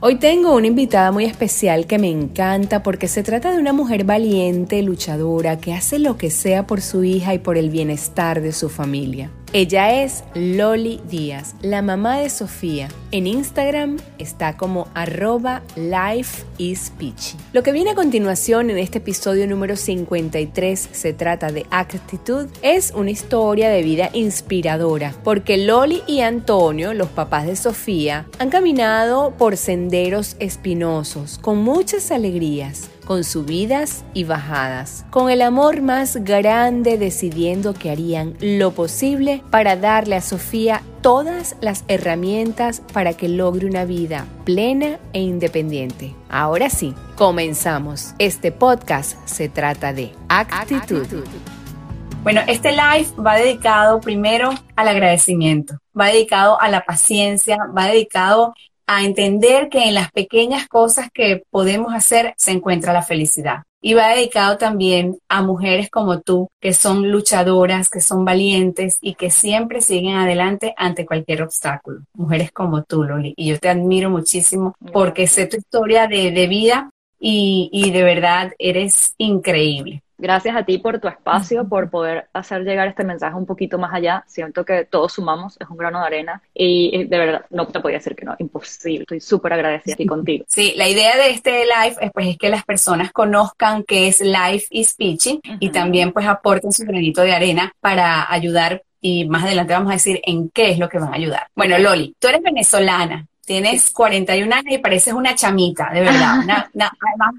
Hoy tengo una invitada muy especial que me encanta porque se trata de una mujer valiente, luchadora, que hace lo que sea por su hija y por el bienestar de su familia. Ella es Loli Díaz, la mamá de Sofía. En Instagram está como arroba lifeispeechy. Lo que viene a continuación en este episodio número 53 se trata de actitud. Es una historia de vida inspiradora porque Loli y Antonio, los papás de Sofía, han caminado por senderos espinosos con muchas alegrías con subidas y bajadas, con el amor más grande decidiendo que harían lo posible para darle a Sofía todas las herramientas para que logre una vida plena e independiente. Ahora sí, comenzamos. Este podcast se trata de actitud. Bueno, este live va dedicado primero al agradecimiento, va dedicado a la paciencia, va dedicado a entender que en las pequeñas cosas que podemos hacer se encuentra la felicidad. Y va dedicado también a mujeres como tú, que son luchadoras, que son valientes y que siempre siguen adelante ante cualquier obstáculo. Mujeres como tú, Loli. Y yo te admiro muchísimo porque sé tu historia de, vida y, y de verdad eres increíble. Gracias a ti por tu espacio, por poder hacer llegar este mensaje un poquito más allá. Siento que todos sumamos, es un grano de arena y de verdad no te podía decir que no, imposible. Estoy súper agradecida aquí contigo. Sí, la idea de este live es, pues, es que las personas conozcan qué es Life is Speeching y también pues aporten su granito de arena para ayudar y más adelante vamos a decir en qué es lo que van a ayudar. Bueno, Loli, tú eres venezolana, tienes 41 años y pareces una chamita, de verdad. además,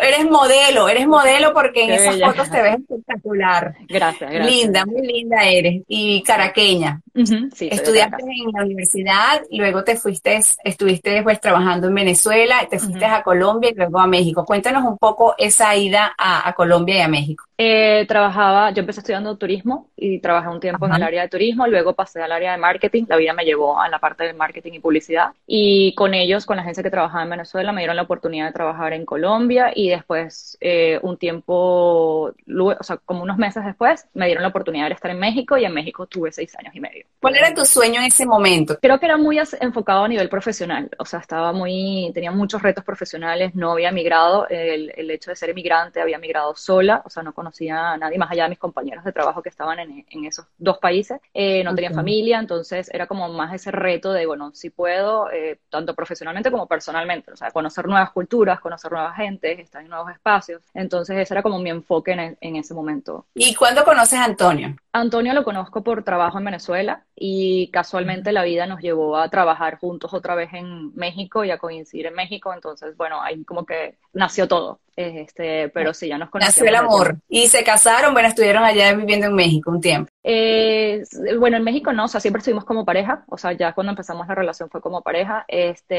Eres modelo, eres modelo porque en esas fotos te ves espectacular. Gracias, gracias. Linda, muy linda eres. Y caraqueña. Estudiaste en la universidad, luego te fuiste, estuviste pues trabajando en Venezuela, te fuiste a Colombia y luego a México. Cuéntanos un poco esa ida a, Colombia y a México. Eh, trabajaba, yo empecé estudiando turismo y trabajé un tiempo en el área de turismo, luego pasé al área de marketing, la vida me llevó a la parte de marketing y publicidad y con ellos, con la agencia que trabajaba en Venezuela, me dieron la oportunidad de trabajar en Colombia y después eh, un tiempo, o sea, como unos meses después, me dieron la oportunidad de estar en México y en México tuve seis años y medio. ¿Cuál era tu sueño en ese momento? Creo que era muy enfocado a nivel profesional, o sea, estaba muy, tenía muchos retos profesionales, no había migrado, el, el hecho de ser emigrante, había migrado sola, o sea, no conocía a nadie más allá de mis compañeros de trabajo que estaban en, en esos dos países, eh, no tenía familia, entonces era como más ese reto de, bueno, si puedo, eh, tanto profesionalmente como personalmente, o sea, conocer nuevas culturas, conocer nuevas gentes, estar en nuevos espacios, entonces ese era como mi enfoque en, en ese momento. ¿Y cuándo conoces a Antonio? Antonio lo conozco por trabajo en Venezuela y casualmente la vida nos llevó a trabajar juntos otra vez en México y a coincidir en México, entonces bueno, ahí como que nació todo. Este, pero sí, ya nos conocimos. Nació el amor. Y se casaron, bueno, estuvieron allá viviendo en México un tiempo. Eh, bueno, en México no, o sea, siempre estuvimos como pareja, o sea, ya cuando empezamos la relación fue como pareja. Este,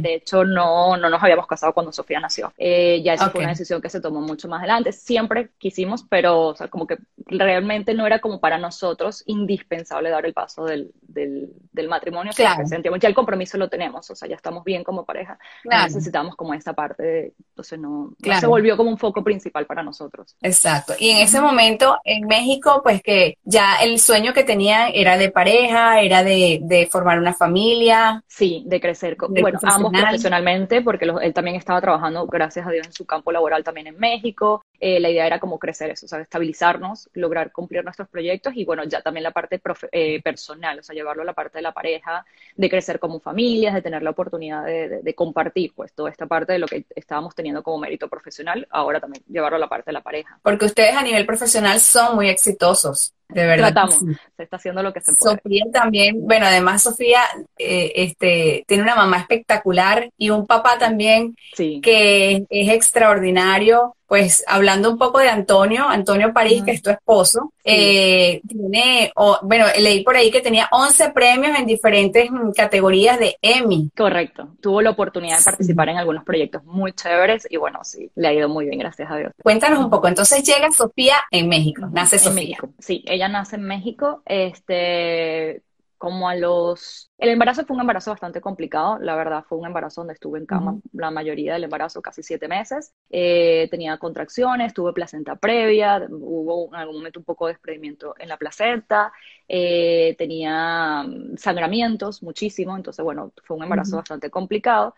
de hecho, no, no nos habíamos casado cuando Sofía nació. Eh, ya esa fue una decisión que se tomó mucho más adelante. Siempre quisimos, pero, o sea, como que realmente no era como para nosotros indispensable dar el paso del, del, matrimonio. Claro. Sentíamos, ya el compromiso lo tenemos, o sea, ya estamos bien como pareja. necesitamos como esta parte, entonces no, se volvió como un foco principal para nosotros. Exacto. Y en ese momento en México, pues que ya el sueño que tenía era de pareja, era de, de formar una familia. Sí, de crecer. bueno, ambos profesionalmente, porque él también estaba trabajando, gracias a Dios, en su campo laboral también en México. Eh, la idea era como crecer eso, o sea, estabilizarnos, lograr cumplir nuestros proyectos y bueno, ya también la parte eh, personal, o sea, llevarlo a la parte de la pareja, de crecer como familias, de tener la oportunidad de, de compartir pues toda esta parte de lo que estábamos teniendo como mérito profesional, ahora también llevarlo a la parte de la pareja. Porque ustedes a nivel profesional son muy exitosos. De verdad. Tratamos, se está haciendo lo que se puede. Sofía también, bueno, además Sofía eh, este, tiene una mamá espectacular y un papá también que es extraordinario pues hablando un poco de Antonio, Antonio París, que es tu esposo, eh, tiene, bueno, leí por ahí que tenía 11 premios en diferentes mm, categorías de Emmy. Correcto, tuvo la oportunidad de participar en algunos proyectos muy chéveres y bueno, sí, le ha ido muy bien, gracias a Dios. Cuéntanos un poco, entonces llega Sofía en México, nace Sofía. México. Sí, ella nace en México, este, como a los... El embarazo fue un embarazo bastante complicado, la verdad fue un embarazo donde estuve en cama la mayoría del embarazo, casi siete meses. Eh, tenía contracciones, tuve placenta previa, hubo en algún momento un poco de desprendimiento en la placenta, eh, tenía mm, sangramientos muchísimo, entonces bueno, fue un embarazo bastante complicado.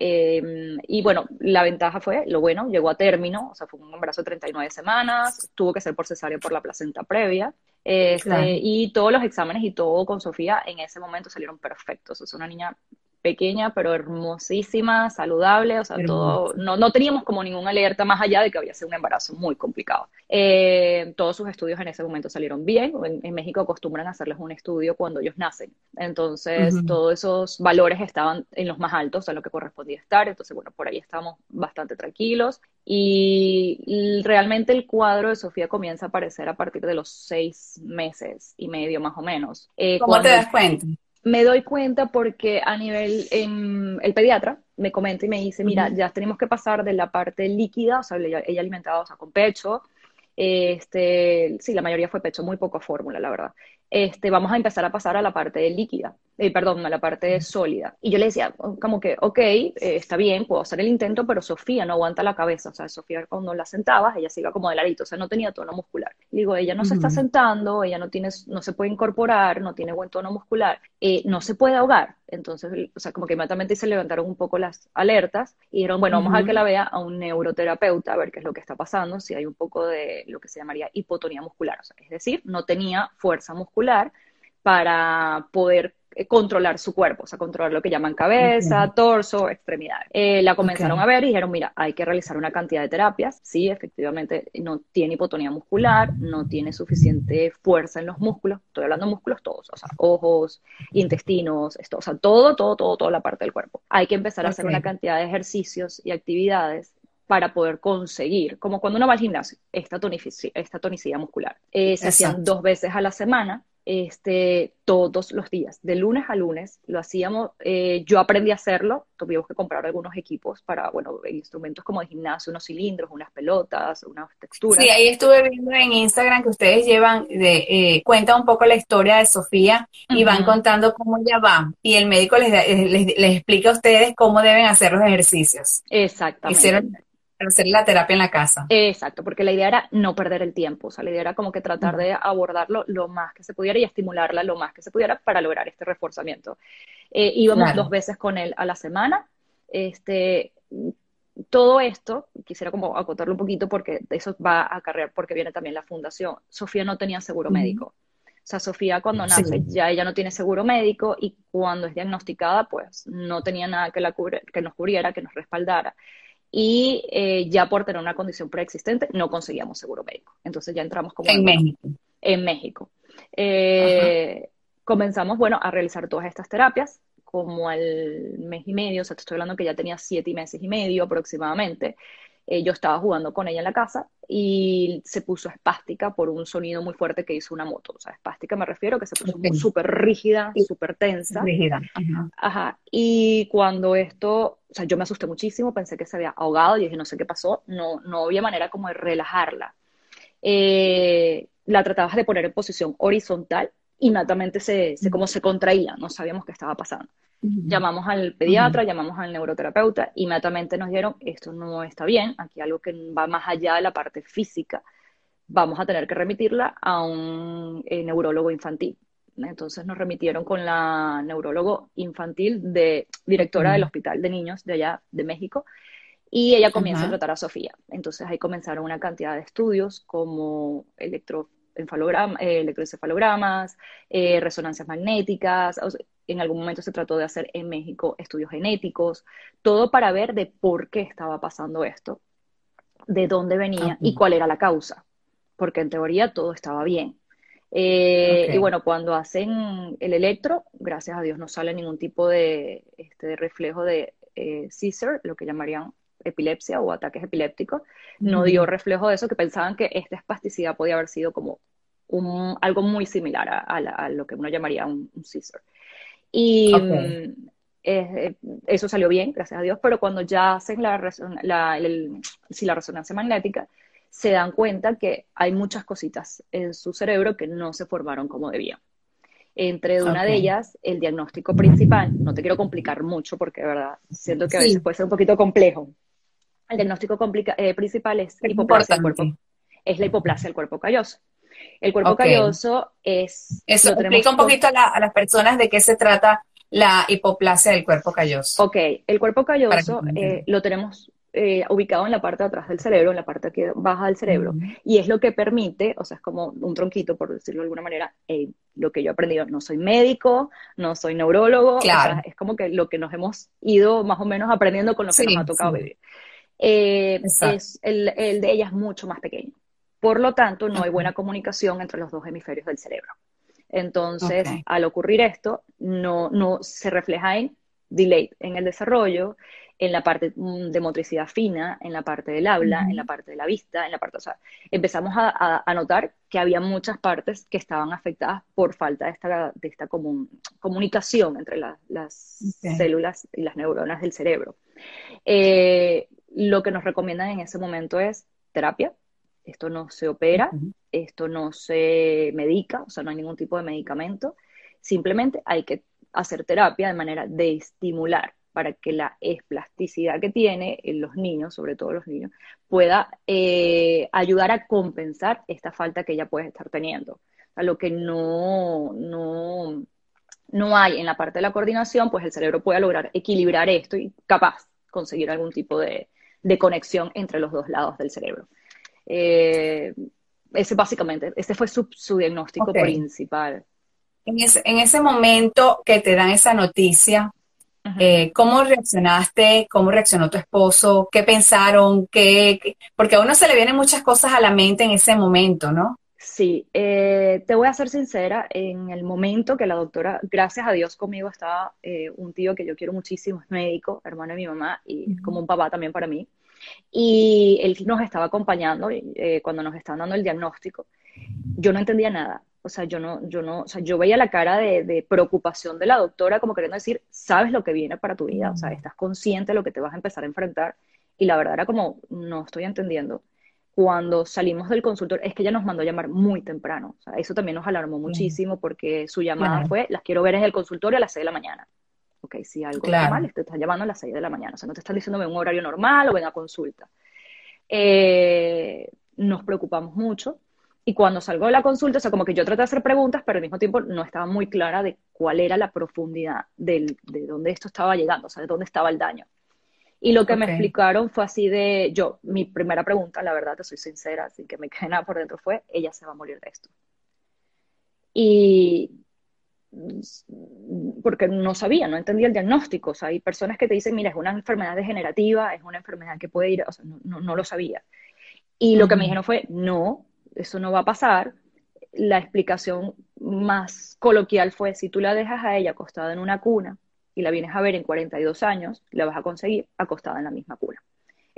Em, y bueno, la ventaja fue, lo bueno, llegó a término, o sea, fue un embarazo de 39 semanas, tuvo que ser por cesárea por la placenta previa. Este, y todos los exámenes y todo con Sofía en ese momento salieron perfectos. Es una niña pequeña, pero hermosísima, saludable, o sea, todo, no, no teníamos como ninguna alerta más allá de que había sido un embarazo muy complicado. Eh, todos sus estudios en ese momento salieron bien, en, México acostumbran a hacerles un estudio cuando ellos nacen, entonces todos esos valores estaban en los más altos a lo que correspondía estar, entonces bueno, por ahí estamos bastante tranquilos y realmente el cuadro de Sofía comienza a aparecer a partir de los seis meses y medio más o menos. Eh, ¿Cómo te das cuenta? Me doy cuenta porque a nivel, el pediatra me comenta y me dice, mira, ya tenemos que pasar de la parte líquida, o sea, ella, alimentaba, o sea, con pecho, este, sí, la mayoría fue pecho, muy poco fórmula, la verdad. Este, vamos a empezar a pasar a la parte líquida, eh, perdón, a la parte sólida. Y yo le decía, como que, ok, eh, está bien, puedo hacer el intento, pero Sofía no aguanta la cabeza. O sea, Sofía cuando la sentabas, ella se iba como de ladito, o sea, no tenía tono muscular. digo, ella no se está sentando, ella no tiene, no se puede incorporar, no tiene buen tono muscular, eh, no se puede ahogar. Entonces, o sea, como que inmediatamente se levantaron un poco las alertas y dijeron, bueno, vamos a que la vea a un neuroterapeuta, a ver qué es lo que está pasando, si hay un poco de lo que se llamaría hipotonía muscular. O sea, es decir, no tenía fuerza muscular para poder controlar su cuerpo, o sea, controlar lo que llaman cabeza, torso, extremidades. Eh, la comenzaron a ver y dijeron, mira, hay que realizar una cantidad de terapias. Sí, efectivamente, no tiene hipotonía muscular, no tiene suficiente fuerza en los músculos. Estoy hablando de músculos todos, o sea, ojos, intestinos, esto, o sea, todo, todo, todo, toda la parte del cuerpo. Hay que empezar a hacer una cantidad de ejercicios y actividades para poder conseguir, como cuando uno va al gimnasio, esta, esta tonicidad muscular. Eh, se hacían dos veces a la semana, este, todos los días, de lunes a lunes, lo hacíamos, eh, yo aprendí a hacerlo, tuvimos que comprar algunos equipos para, bueno, instrumentos como de gimnasio, unos cilindros, unas pelotas, unas texturas. Sí, ahí estuve viendo en Instagram que ustedes llevan, de, eh, cuenta un poco la historia de Sofía y van contando cómo ella va y el médico les, les, explica a ustedes cómo deben hacer los ejercicios. Exactamente. Hicieron hacer la terapia en la casa. Exacto, porque la idea era no perder el tiempo, o sea, la idea era como que tratar de abordarlo lo más que se pudiera y estimularla lo más que se pudiera para lograr este reforzamiento. Eh, íbamos dos veces con él a la semana. Este, todo esto, quisiera como acotarlo un poquito porque eso va a acarrear, porque viene también la fundación. Sofía no tenía seguro médico. O sea, Sofía cuando nace ya ella no tiene seguro médico y cuando es diagnosticada, pues no tenía nada que, la que nos cubriera, que nos respaldara y eh, ya por tener una condición preexistente no conseguíamos seguro médico. Entonces ya entramos como... En México. En México. Eh, comenzamos, bueno, a realizar todas estas terapias como al mes y medio, o sea, te estoy hablando que ya tenía siete meses y medio aproximadamente. Eh, yo estaba jugando con ella en la casa y se puso espástica por un sonido muy fuerte que hizo una moto. O sea, espástica me refiero que se puso súper rígida, súper tensa. Rígida. Ajá. Y cuando esto, o sea, yo me asusté muchísimo, pensé que se había ahogado y dije, no sé qué pasó, no, no había manera como de relajarla. Eh, la tratabas de poner en posición horizontal, inmediatamente se, se, como se contraía, no sabíamos qué estaba pasando. Llamamos al pediatra, llamamos al neuroterapeuta, inmediatamente nos dijeron, esto no está bien, aquí algo que va más allá de la parte física, vamos a tener que remitirla a un eh, neurólogo infantil. Entonces nos remitieron con la neurólogo infantil de directora del Hospital de Niños de allá de México y ella comienza a tratar a Sofía. Entonces ahí comenzaron una cantidad de estudios como electro electroencefalogramas, eh, resonancias magnéticas, en algún momento se trató de hacer en México estudios genéticos, todo para ver de por qué estaba pasando esto, de dónde venía y cuál era la causa, porque en teoría todo estaba bien. Eh, y bueno, cuando hacen el electro, gracias a Dios no sale ningún tipo de, este, reflejo de eh, lo que llamarían epilepsia o ataques epilépticos, no dio reflejo de eso, que pensaban que esta espasticidad podía haber sido como un, algo muy similar a, lo que uno llamaría un, un y mm, eh, eso salió bien, gracias a Dios, pero cuando ya hacen la, la, la resonancia magnética, se dan cuenta que hay muchas cositas en su cerebro que no se formaron como debían. Entre una de ellas, el diagnóstico principal, no te quiero complicar mucho porque de verdad siento que a veces puede ser un poquito complejo. El diagnóstico eh, principal es, hipoplasia del cuerpo, es la hipoplasia del cuerpo calloso. El cuerpo calloso es... Eso, explica un poquito a, las personas de qué se trata la hipoplasia del cuerpo calloso? Ok, el cuerpo calloso eh, lo tenemos eh, ubicado en la parte de atrás del cerebro, en la parte que baja del cerebro, y es lo que permite, o sea, es como un tronquito, por decirlo de alguna manera, lo que yo he aprendido, no soy médico, no soy neurólogo, es como que lo que nos hemos ido más o menos aprendiendo con lo que nos ha tocado vivir. Eh, es, el, el, de ella es mucho más pequeño. Por lo tanto, no hay buena comunicación entre los dos hemisferios del cerebro. Entonces, al ocurrir esto, no, no se refleja en delay en el desarrollo, en la parte mm, de motricidad fina, en la parte del habla, en la parte de la vista, en la parte, o sea, empezamos a, notar que había muchas partes que estaban afectadas por falta de esta, de esta comunicación entre las células y las neuronas del cerebro. Eh, lo que nos recomiendan en ese momento es terapia, esto no se opera, esto no se medica, o sea, no hay ningún tipo de medicamento, simplemente hay que hacer terapia de manera de estimular para que la esplasticidad que tiene en los niños, sobre todo los niños, pueda eh, ayudar a compensar esta falta que ella puede estar teniendo. A lo que no, no, no hay en la parte de la coordinación, pues el cerebro pueda lograr equilibrar esto y capaz conseguir algún tipo de, conexión entre los dos lados del cerebro. Eh, ese básicamente, ese fue su, diagnóstico principal. En ese, en ese momento que te dan esa noticia, eh, ¿Cómo reaccionaste? ¿Cómo reaccionó tu esposo? ¿Qué pensaron? ¿Qué, Porque a uno se le vienen muchas cosas a la mente en ese momento, ¿no? Sí, eh, te voy a ser sincera, en el momento que la doctora, gracias a Dios conmigo estaba eh, un tío que yo quiero muchísimo, es médico, hermano de mi mamá y como un papá también para mí, y él nos estaba acompañando cuando nos estaban dando el diagnóstico. Yo no entendía nada, o sea, yo no, yo no, o sea, yo veía la cara de, preocupación de la doctora como queriendo decir, sabes lo que viene para tu vida, o sea, estás consciente de lo que te vas a empezar a enfrentar. Y la verdad era como, no estoy entendiendo. Cuando salimos del consultorio, es que ella nos mandó a llamar muy temprano. O sea, eso también nos alarmó muchísimo porque su llamada fue, las quiero ver en el consultorio a las 6 de la mañana. Ok, si algo está mal, te estás llamando a las 6 de la mañana. O sea, no te están diciendo un horario normal o ven a consulta. Eh, nos preocupamos mucho y cuando salgo de la consulta, o sea, como que yo traté de hacer preguntas, pero al mismo tiempo no estaba muy clara de cuál era la profundidad de dónde esto estaba llegando, o sea, de dónde estaba el daño. Y lo que me explicaron fue así de, yo, mi primera pregunta, la verdad, te soy sincera, así que me quedé nada por dentro, fue, ella se va a morir de esto. Y porque no sabía, no entendía el diagnóstico. O sea, hay personas que te dicen, mira, es una enfermedad degenerativa, es una enfermedad que puede ir, o sea, no, no, lo sabía. Y lo que me dijeron fue, no, eso no va a pasar. La explicación más coloquial fue, si tú la dejas a ella acostada en una cuna y la vienes a ver en 42 años, la vas a conseguir acostada en la misma cuna.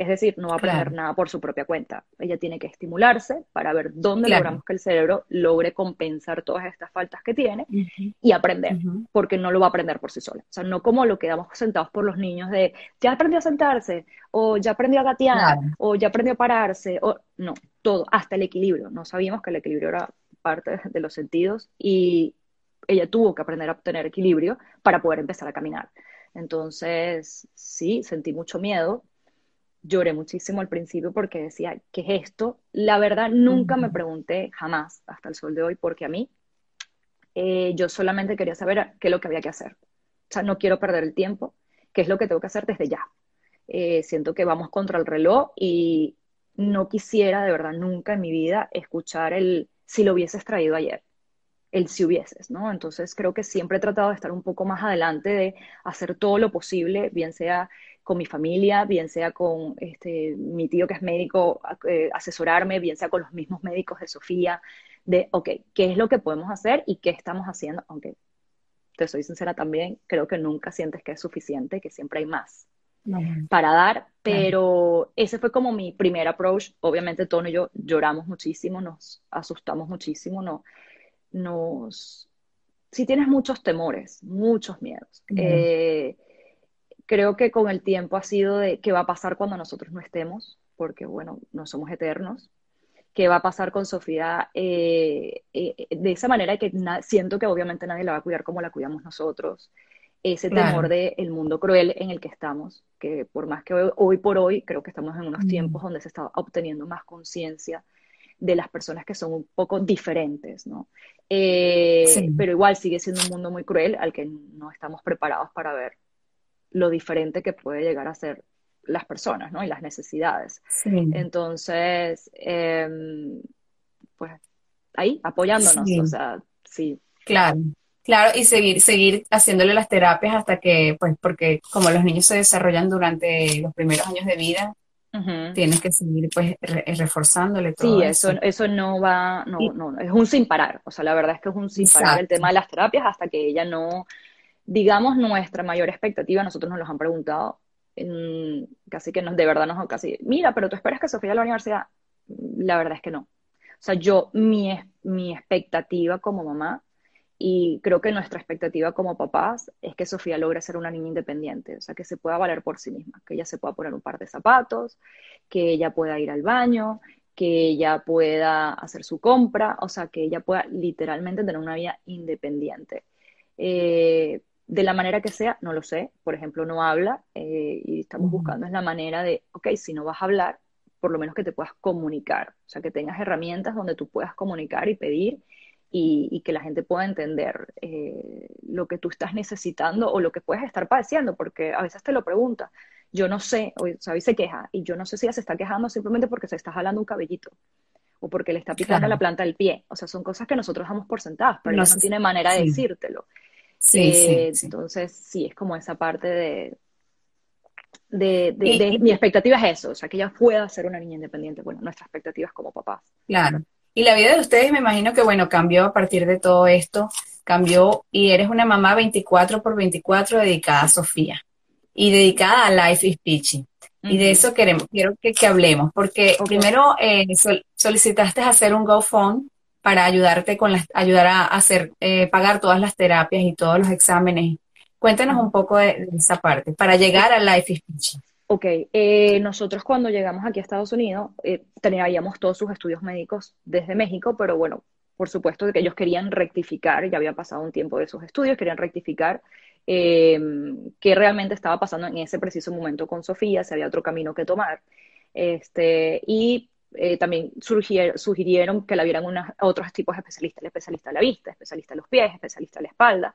Es decir, no va a aprender nada por su propia cuenta. Ella tiene que estimularse para ver dónde logramos que el cerebro logre compensar todas estas faltas que tiene y aprender, porque no lo va a aprender por sí sola. O sea, no como lo que damos sentados por los niños de ya aprendió a sentarse, o ya aprendió a gatear, o ya aprendió a pararse, o no, todo, hasta el equilibrio. No sabíamos que el equilibrio era parte de los sentidos y ella tuvo que aprender a obtener equilibrio para poder empezar a caminar. Entonces, sí, sentí mucho miedo, lloré muchísimo al principio porque decía, ¿qué es esto? La verdad, nunca me pregunté jamás hasta el sol de hoy porque a mí eh, yo solamente quería saber qué es lo que había que hacer. O sea, no quiero perder el tiempo, qué es lo que tengo que hacer desde ya. Eh, siento que vamos contra el reloj y no quisiera de verdad nunca en mi vida escuchar el si lo hubieses traído ayer, el si hubieses, ¿no? Entonces creo que siempre he tratado de estar un poco más adelante, de hacer todo lo posible, bien sea con mi familia, bien sea con este, mi tío que es médico, eh, asesorarme, bien sea con los mismos médicos de Sofía, de, ok, ¿qué es lo que podemos hacer y qué estamos haciendo? Aunque te soy sincera también, creo que nunca sientes que es suficiente, que siempre hay más para dar, pero ese fue como mi primer approach. Obviamente Tono y yo lloramos muchísimo, nos asustamos muchísimo, no, nos... Si tienes muchos temores, muchos miedos. Creo que con el tiempo ha sido de qué va a pasar cuando nosotros no estemos, porque bueno, no somos eternos, qué va a pasar con Sofía eh, eh, de esa manera que siento que obviamente nadie la va a cuidar como la cuidamos nosotros, ese temor del mundo cruel en el que estamos, que por más que hoy, por hoy creo que estamos en unos tiempos donde se está obteniendo más conciencia de las personas que son un poco diferentes, ¿no? Eh, pero igual sigue siendo un mundo muy cruel al que no estamos preparados para ver lo diferente que puede llegar a ser las personas, ¿no? Y las necesidades. Entonces, em, pues ahí, apoyándonos, o sea, sí. Claro. Claro, y seguir, seguir haciéndole las terapias hasta que, pues, porque como los niños se desarrollan durante los primeros años de vida, tienes que seguir, pues, reforzándole todo. Sí, eso, eso, no va, no, no, es un sin parar. O sea, la verdad es que es un sin parar el tema de las terapias hasta que ella no, digamos, nuestra mayor expectativa, nosotros nos los han preguntado, casi que nos, de verdad nos casi, mira, pero tú esperas que Sofía a la universidad. La verdad es que no. O sea, yo, mi, mi expectativa como mamá, y creo que nuestra expectativa como papás es que Sofía logre ser una niña independiente, o sea, que se pueda valer por sí misma, que ella se pueda poner un par de zapatos, que ella pueda ir al baño, que ella pueda hacer su compra, o sea, que ella pueda literalmente tener una vida independiente. Eh, de la manera que sea, no lo sé, por ejemplo, no habla eh, y estamos buscando es la manera de, ok, si no vas a hablar, por lo menos que te puedas comunicar, o sea, que tengas herramientas donde tú puedas comunicar y pedir y, que la gente pueda entender eh, lo que tú estás necesitando o lo que puedes estar padeciendo, porque a veces te lo pregunta. Yo no sé, o sea, se queja, y yo no sé si ella se está quejando simplemente porque se está jalando un cabellito o porque le está picando la planta del pie. O sea, son cosas que nosotros damos por sentadas, pero no, no tiene manera de decírtelo. Eh, sí, Entonces, sí, es como esa parte de, de, mi expectativa es eso, o sea, que ella pueda ser una niña independiente. Bueno, nuestra expectativa es como papás. Claro. Y la vida de ustedes me imagino que, bueno, cambió a partir de todo esto, cambió y eres una mamá 24 por 24 dedicada a Sofía y dedicada a Life is Peachy. Y de eso queremos, quiero que, hablemos, porque primero eh, solicitaste hacer un GoFund para ayudarte con las, ayudar a hacer, eh, pagar todas las terapias y todos los exámenes. Cuéntanos un poco de, esa parte, para llegar a Life is Peachy. Ok, eh, nosotros cuando llegamos aquí a Estados Unidos eh, teníamos todos sus estudios médicos desde México, pero bueno, por supuesto que ellos querían rectificar, ya había pasado un tiempo de esos estudios, querían rectificar em, qué realmente estaba pasando en ese preciso momento con Sofía, si había otro camino que tomar. Este, y eh, también sugirieron que la vieran otros tipos de especialistas, el especialista de la vista, especialista de los pies, especialista de la espalda.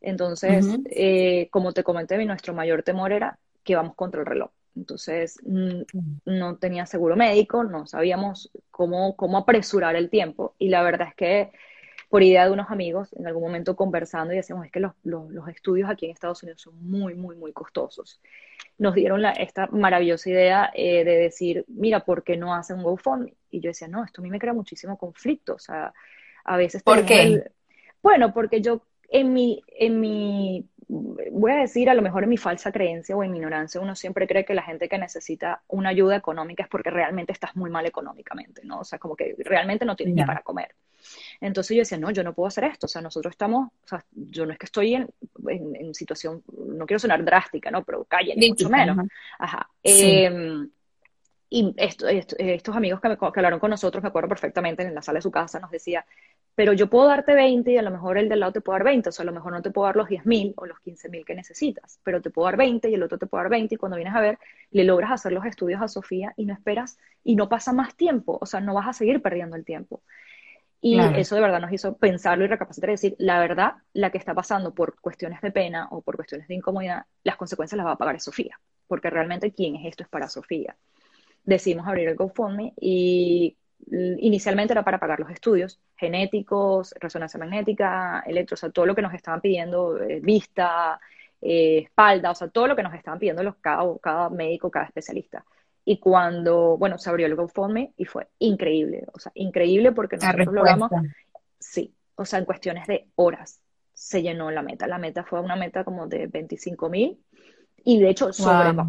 Entonces, como te comenté, nuestro mayor temor era que vamos contra el reloj. Entonces, no tenía seguro médico, no sabíamos cómo, cómo apresurar el tiempo. Y la verdad es que, por idea de unos amigos, en algún momento conversando y decíamos, es que los, los, estudios aquí en Estados Unidos son muy, muy, muy costosos. Nos dieron la, esta maravillosa idea eh, de decir, mira, ¿por qué no hacen un GoFundMe? Y yo decía, no, esto a mí me crea muchísimo conflicto. O sea, a veces... ¿Por qué? Bueno, porque yo en mi, en mi voy a decir a lo mejor en mi falsa creencia o en mi ignorancia, uno siempre cree que la gente que necesita una ayuda económica es porque realmente estás muy mal económicamente, ¿no? O sea, como que realmente no tienes ni para comer. Entonces yo decía, no, yo no puedo hacer esto, o sea, nosotros estamos, o sea, yo no es que estoy en, en, situación, no quiero sonar drástica, ¿no? Pero calle, ni mucho menos. Ajá. Em, y estos amigos que, me, que hablaron con nosotros, me acuerdo perfectamente, en la sala de su casa, nos decía, pero yo puedo darte 20 y a lo mejor el del lado te puede dar 20, o sea, a lo mejor no te puedo dar los 10 mil o los 15 mil que necesitas, pero te puedo dar 20 y el otro te puede dar 20 y cuando vienes a ver, le logras hacer los estudios a Sofía y no esperas y no pasa más tiempo, o sea, no vas a seguir perdiendo el tiempo. Y eso de verdad nos hizo pensarlo y recapacitar y decir, la verdad, la que está pasando por cuestiones de pena o por cuestiones de incomodidad, las consecuencias las va a pagar Sofía, porque realmente quién es esto es para Sofía. Decidimos abrir el GoFundMe y inicialmente era para pagar los estudios genéticos, resonancia magnética, electro, o sea, todo lo que nos estaban pidiendo, eh, vista, eh, espalda, o sea, todo lo que nos estaban pidiendo los, cada, médico, cada especialista. Y cuando, bueno, se abrió el GoFundMe y fue increíble, o sea, increíble porque nosotros logramos, sí, o sea, en cuestiones de horas se llenó la meta. La meta fue una meta como de 25 mil y de hecho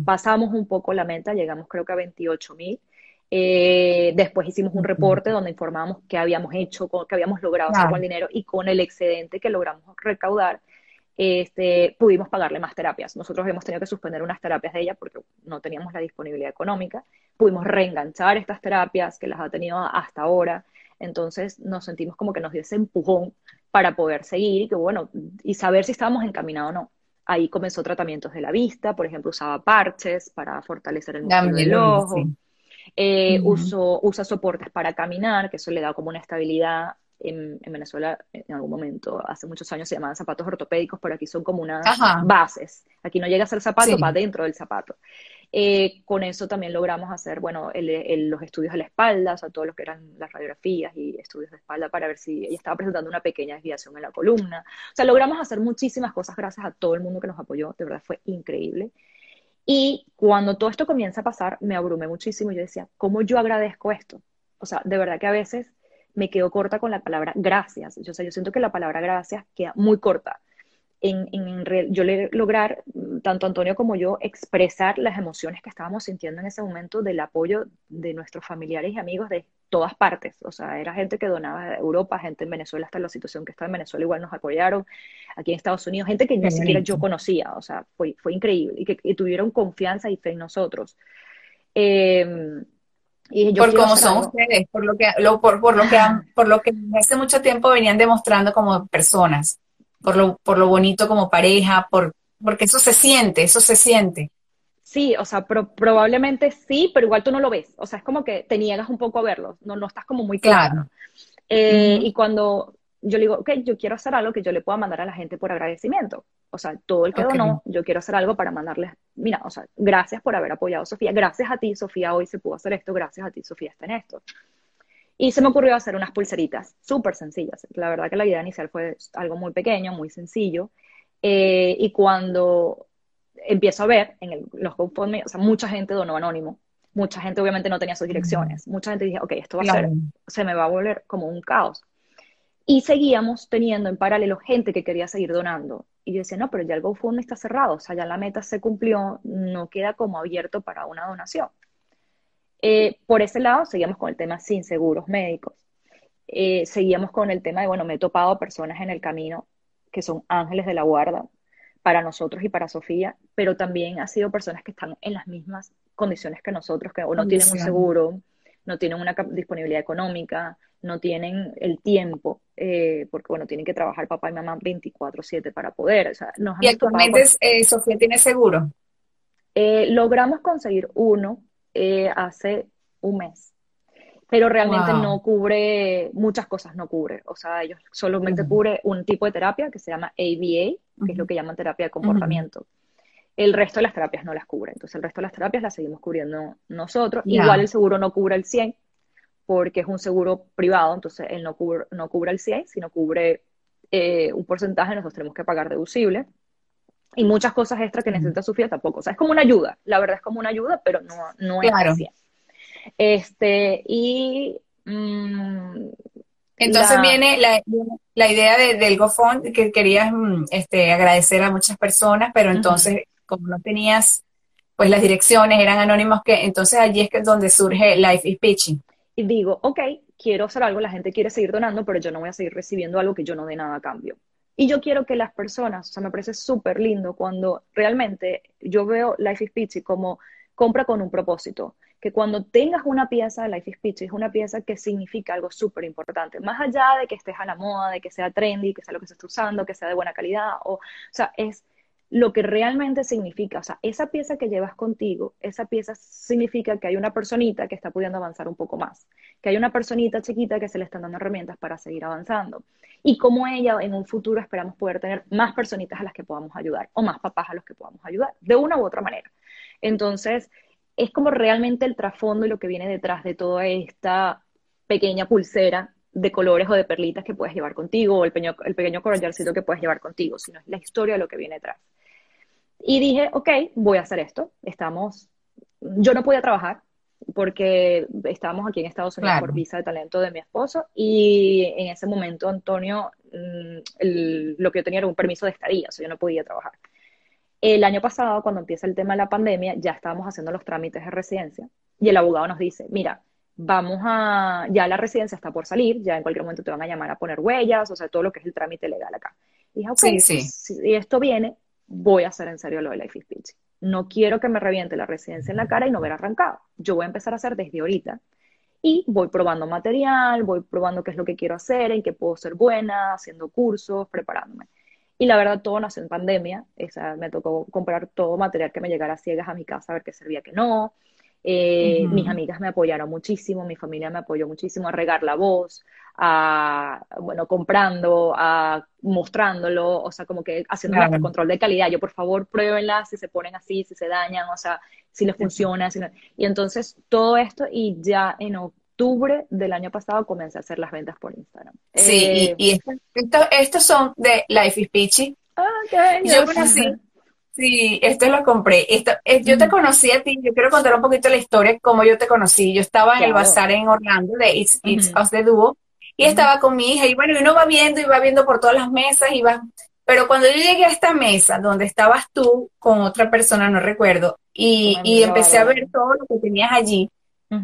pasamos un poco la meta, llegamos creo que a 28 mil eh, después hicimos un reporte donde informábamos qué habíamos hecho, qué habíamos logrado hacer con el dinero y con el excedente que logramos recaudar, este, pudimos pagarle más terapias. Nosotros hemos tenido que suspender unas terapias de ella porque no teníamos la disponibilidad económica. Pudimos reenganchar estas terapias que las ha tenido hasta ahora. Entonces nos sentimos como que nos dio ese empujón para poder seguir y que bueno, y saber si estábamos encaminados o no. Ahí comenzó tratamientos de la vista, por ejemplo, usaba parches para fortalecer el músculo del ojo. Eh, usa soportes para caminar, que eso le da como una estabilidad. En, Venezuela, en algún momento, hace muchos años se llamaban zapatos ortopédicos, pero aquí son como unas bases. Aquí no llega a ser zapato, va dentro del zapato. Eh, con eso también logramos hacer, bueno, los estudios de la espalda, o sea, todo lo que eran las radiografías y estudios de espalda para ver si ella estaba presentando una pequeña desviación en la columna. O sea, logramos hacer muchísimas cosas gracias a todo el mundo que nos apoyó, de verdad fue increíble. Y cuando todo esto comienza a pasar, me abrumé muchísimo yo decía, ¿cómo yo agradezco esto? O sea, de verdad que a veces me quedo corta con la palabra gracias. Yo, o sea, yo siento que la palabra gracias queda muy corta en, en, yo le, lograr, mm, tanto Antonio como yo, expresar las emociones que estábamos sintiendo en ese momento del apoyo de nuestros familiares y amigos de todas partes. O sea, era gente que donaba de Europa, gente en Venezuela, hasta la situación que está en Venezuela igual nos apoyaron, aquí en Estados Unidos, gente que ni siquiera yo conocía. O sea, fue, fue increíble y que tuvieron confianza y fe en nosotros. Em, y por cómo son ustedes, por lo que, por, por, lo que por lo que hace mucho tiempo venían demostrando como personas por lo, por lo bonito como pareja, por, porque eso se siente, eso se siente. Sí, o sea, probablemente sí, pero igual tú no lo ves. O sea, es como que te niegas un poco a verlo, no, no estás como muy claro. Eh, y cuando yo le digo, ok, yo quiero hacer algo que yo le pueda mandar a la gente por agradecimiento. O sea, todo el que donó, yo quiero hacer algo para mandarles, mira, o sea, gracias por haber apoyado a Sofía, gracias a ti, Sofía, hoy se pudo hacer esto, gracias a ti, Sofía, está en esto. Y se me ocurrió hacer unas pulseritas súper sencillas. La verdad que la idea inicial fue algo muy pequeño, muy sencillo. Eh, y cuando empiezo a ver en los GoFundMe, o sea, mucha gente donó anónimo. Mucha gente obviamente no tenía sus direcciones. Mucha gente dije, ok, esto va a ser, se me va a volver como un caos. Y seguíamos teniendo en paralelo gente que quería seguir donando. Y yo decía, no, pero ya el GoFundMe está cerrado, o sea, ya la meta se cumplió, no queda como abierto para una donación. Eh, por ese lado, seguíamos con el tema sin seguros médicos. Eh, seguíamos con el tema de, bueno, me he topado personas en el camino que son ángeles de la guarda para nosotros y para Sofía, pero también ha sido personas que están en las mismas condiciones que nosotros, que o no tienen un seguro, no tienen una disponibilidad económica, no tienen el tiempo, eh, porque bueno, tienen que trabajar papá y mamá 24/7 para poder. ¿Y actualmente Sofía tiene seguro? logramos conseguir uno eh, hace un mes. Pero realmente no cubre, muchas cosas no cubre. O sea, ellos solamente cubre un tipo de terapia que se llama ABA, que es lo que llaman terapia de comportamiento. El resto de las terapias no las cubre. Entonces, el resto de las terapias las seguimos cubriendo nosotros. Igual el seguro no cubre el 100, porque es un seguro privado, entonces él no cubre, no cubre el 100, sino cubre eh, un porcentaje, nosotros tenemos que pagar deducible y muchas cosas extra que necesita Sofía tampoco. O sea, es como una ayuda, la verdad es como una ayuda, pero no, no es así. Este, y... Mm, Entonces viene la, la idea de, del GoFund, que querías mm, este, agradecer a muchas personas, pero entonces, como no tenías, pues las direcciones eran anónimos, que entonces allí es que es donde surge Life is Pitching. Y digo, ok, quiero hacer algo, la gente quiere seguir donando, pero yo no voy a seguir recibiendo algo que yo no dé nada a cambio. Y yo quiero que las personas, o sea, me parece súper lindo cuando realmente yo veo Life is Peachy como compra con un propósito, que cuando tengas una pieza Life is Peachy es una pieza que significa algo súper importante, más allá de que estés a la moda, de que sea trendy, que sea lo que se está usando, que sea de buena calidad, o, o sea, es lo que realmente significa, o sea, esa pieza que llevas contigo, esa pieza significa que hay una personita que está pudiendo avanzar un poco más, que hay una personita chiquita que se le están dando herramientas para seguir avanzando. Y como ella, en un futuro esperamos poder tener más personitas a las que podamos ayudar o más papás a los que podamos ayudar, de una u otra manera. Entonces, es como realmente el trasfondo y lo que viene detrás de toda esta pequeña pulsera de colores o de perlitas que puedes llevar contigo, o el pequeño, el pequeño collarcito que puedes llevar contigo, sino es la historia de lo que viene detrás. Y dije, ok, voy a hacer esto. Estamos, yo no podía trabajar porque estábamos aquí en Estados Unidos por visa de talento de mi esposo y en ese momento Antonio, mm, lo que yo tenía era un permiso de estadía, o sea, yo no podía trabajar. El año pasado, cuando empieza el tema de la pandemia, ya estábamos haciendo los trámites de residencia y el abogado nos dice, mira, vamos a, ya la residencia está por salir, ya en cualquier momento te van a llamar a poner huellas, o sea, todo lo que es el trámite legal acá. Y dije, ok, si esto viene, voy a hacer en serio lo de Life is Pitch. No quiero que me reviente la residencia en la cara y no ver arrancado. Yo voy a empezar a hacer desde ahorita. Y voy probando material, voy probando qué es lo que quiero hacer, en qué puedo ser buena, haciendo cursos, preparándome. Y la verdad, todo nació en pandemia. Esa, me tocó comprar todo material que me llegara a ciegas a mi casa, a ver qué servía, qué no. Eh, mis amigas me apoyaron muchísimo, mi familia me apoyó muchísimo a regar la voz, a, bueno, comprando, a mostrándolo, o sea, como que haciendo el control de calidad. Yo, por favor, pruébenla si se ponen así, si se dañan, o sea, si les funciona. Y entonces, todo esto y ya en octubre del año pasado comencé a hacer las ventas por Instagram. Sí, y, eh, estos son de Life is Peachy. Ah, qué Yo conocí, Sí, esto lo compré. Esto, eh, yo te conocí a ti, yo quiero contar un poquito la historia, cómo yo te conocí. Yo estaba en el bazar en Orlando de It's, It's Us the Duo y estaba con mi hija y bueno, y uno va viendo y va viendo por todas las mesas y va... Pero cuando yo llegué a esta mesa donde estabas tú con otra persona, no recuerdo, y, y empecé a ver todo lo que tenías allí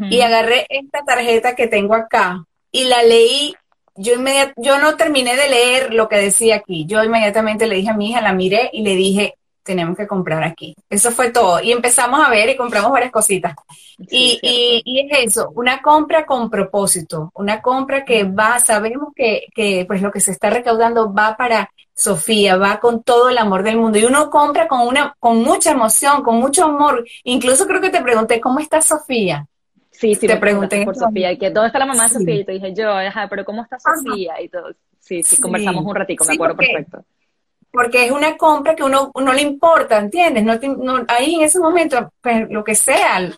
y agarré esta tarjeta que tengo acá y la leí. Yo, yo no terminé de leer lo que decía aquí. Yo inmediatamente le dije a mi hija, la miré y le dije, tenemos que comprar aquí. Eso fue todo. Y empezamos a ver y compramos varias cositas. y, y, es eso, una compra con propósito, una compra que va, sabemos que, que pues lo que se está recaudando va para Sofía, va con todo el amor del mundo. Y uno compra con una, con mucha emoción, con mucho amor. Incluso creo que te pregunté, ¿cómo está Sofía? Sí, sí, te pregunté por Sofía y que dónde está la mamá de Sofía y te dije yo, ajá, pero ¿cómo está Sofía? Y todo. Sí, sí, conversamos un ratico, me acuerdo perfecto porque es una compra que uno no le importa, ¿entiendes? No, ahí en ese momento, pues lo que sea.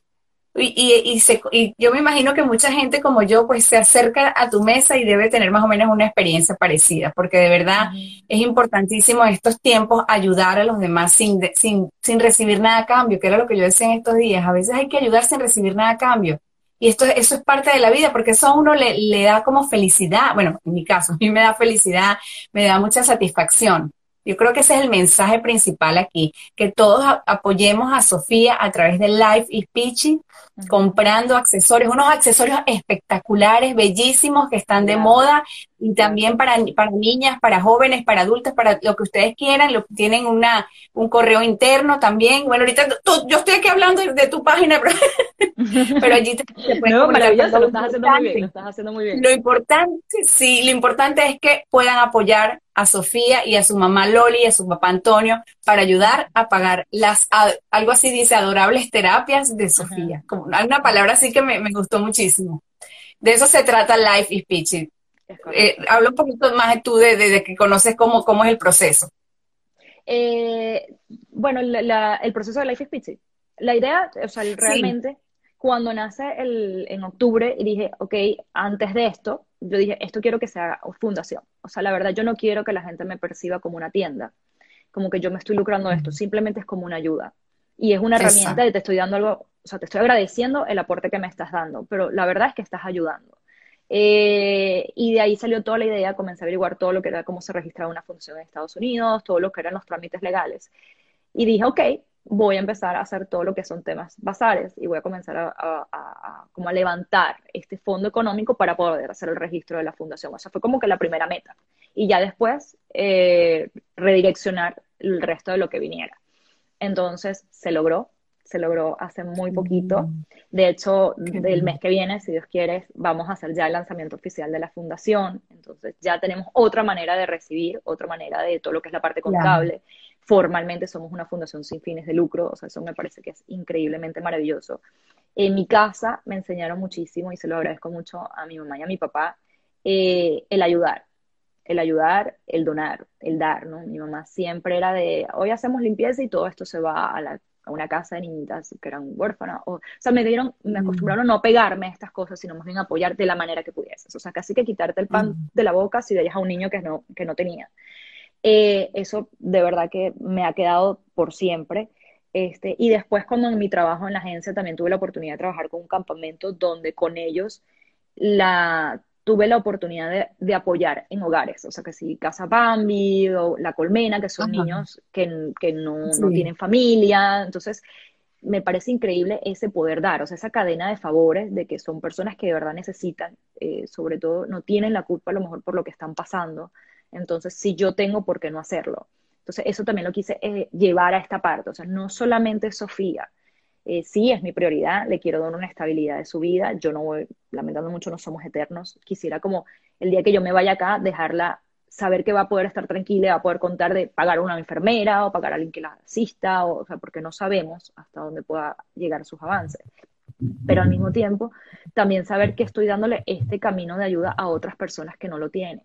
Y, y, yo me imagino que mucha gente como yo, pues se acerca a tu mesa y debe tener más o menos una experiencia parecida, porque de verdad es importantísimo en estos tiempos ayudar a los demás sin, sin, sin recibir nada a cambio, que era lo que yo decía en estos días. A veces hay que ayudar sin recibir nada a cambio. Y esto, eso es parte de la vida, porque eso a uno le, le da como felicidad. Bueno, en mi caso, a mí me da felicidad, me da mucha satisfacción. Yo creo que ese es el mensaje principal aquí, que todos apoyemos a Sofía a través de Life y Peachy, comprando accesorios, unos accesorios espectaculares, bellísimos, que están de moda y también para, para niñas, para jóvenes, para adultos, para lo que ustedes quieran, lo, tienen una, un correo interno también. Bueno, ahorita yo estoy aquí hablando de, tu página, pero, allí te, no, maravilloso, lo estás haciendo muy bien, lo estás haciendo muy bien. Lo importante, sí, lo importante es que puedan apoyar a Sofía y a su mamá Loli y a su papá Antonio para ayudar a pagar las, algo así dice, adorables terapias de Sofía. Como una palabra así que me, gustó muchísimo. De eso se trata Life is Pitching. Eh, habla un poquito más de tú, de, que conoces cómo, cómo es el proceso. Eh, bueno, el proceso de Life is Pitching. La idea, o sea, realmente, cuando nace el, en octubre y dije, ok, antes de esto, yo dije, esto quiero que sea fundación. O sea, la verdad, yo no quiero que la gente me perciba como una tienda, como que yo me estoy lucrando de esto, simplemente es como una ayuda. Y es una herramienta de te estoy dando algo, o sea, te estoy agradeciendo el aporte que me estás dando, pero la verdad es que estás ayudando. Eh, y de ahí salió toda la idea, comencé a averiguar todo lo que era cómo se registraba una fundación en Estados Unidos, todo lo que eran los trámites legales. Y dije, ok, voy a empezar a hacer todo lo que son temas basares y voy a comenzar a, como a levantar este fondo económico para poder hacer el registro de la fundación. O sea, fue como que la primera meta. Y ya después eh, redireccionar el resto de lo que viniera. Entonces se logró, se logró hace muy poquito. De hecho, del mes que viene, si Dios quiere, vamos a hacer ya el lanzamiento oficial de la fundación. Entonces ya tenemos otra manera de recibir, otra manera de todo lo que es la parte contable. Formalmente somos una fundación sin fines de lucro, o sea, eso me parece que es increíblemente maravilloso. En mi casa me enseñaron muchísimo y se lo agradezco mucho a mi mamá y a mi papá, eh, el ayudar el ayudar, el donar, el dar, ¿no? Mi mamá siempre era de, hoy hacemos limpieza y todo esto se va a, la, a una casa de niñitas que eran huérfanas. O, o sea, me dieron, me acostumbraron a no pegarme a estas cosas, sino más bien apoyar de la manera que pudieses. O sea, casi que quitarte el pan de la boca si dejas a un niño que no, que no tenía. Eh, eso de verdad que me ha quedado por siempre. Este, y después cuando en mi trabajo en la agencia también tuve la oportunidad de trabajar con un campamento donde con ellos la tuve la oportunidad de, apoyar en hogares, o sea que si Casa Bambi o La Colmena, que son niños que, no, tienen familia, entonces me parece increíble ese poder dar, o sea, esa cadena de favores de que son personas que de verdad necesitan, eh, sobre todo no tienen la culpa a lo mejor por lo que están pasando, entonces si yo tengo, ¿por qué no hacerlo? Entonces eso también lo quise eh, llevar a esta parte, o sea, no solamente Sofía, eh, sí es mi prioridad, le quiero dar una estabilidad de su vida, yo no voy, lamentando mucho, no somos eternos, quisiera como el día que yo me vaya acá, dejarla saber que va a poder estar tranquila, va a poder contar de pagar a una enfermera o pagar a alguien que la asista, o, sea, porque no sabemos hasta dónde pueda llegar sus avances. pero al mismo tiempo también saber que estoy dándole este camino de ayuda a otras personas que no lo tienen,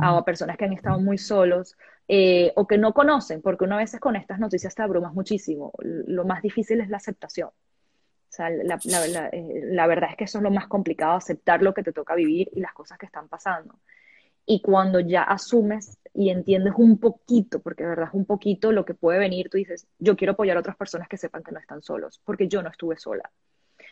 a personas que han estado muy solos eh, o que no conocen, porque una vez con estas noticias te abrumas muchísimo. Lo más difícil es la aceptación. O sea, la, eh, la, verdad es que eso es lo más complicado, aceptar lo que te toca vivir y las cosas que están pasando. Y cuando ya asumes y entiendes un poquito, porque de verdad es un poquito lo que puede venir, tú dices, yo quiero apoyar a otras personas que sepan que no están solos, porque yo no estuve sola.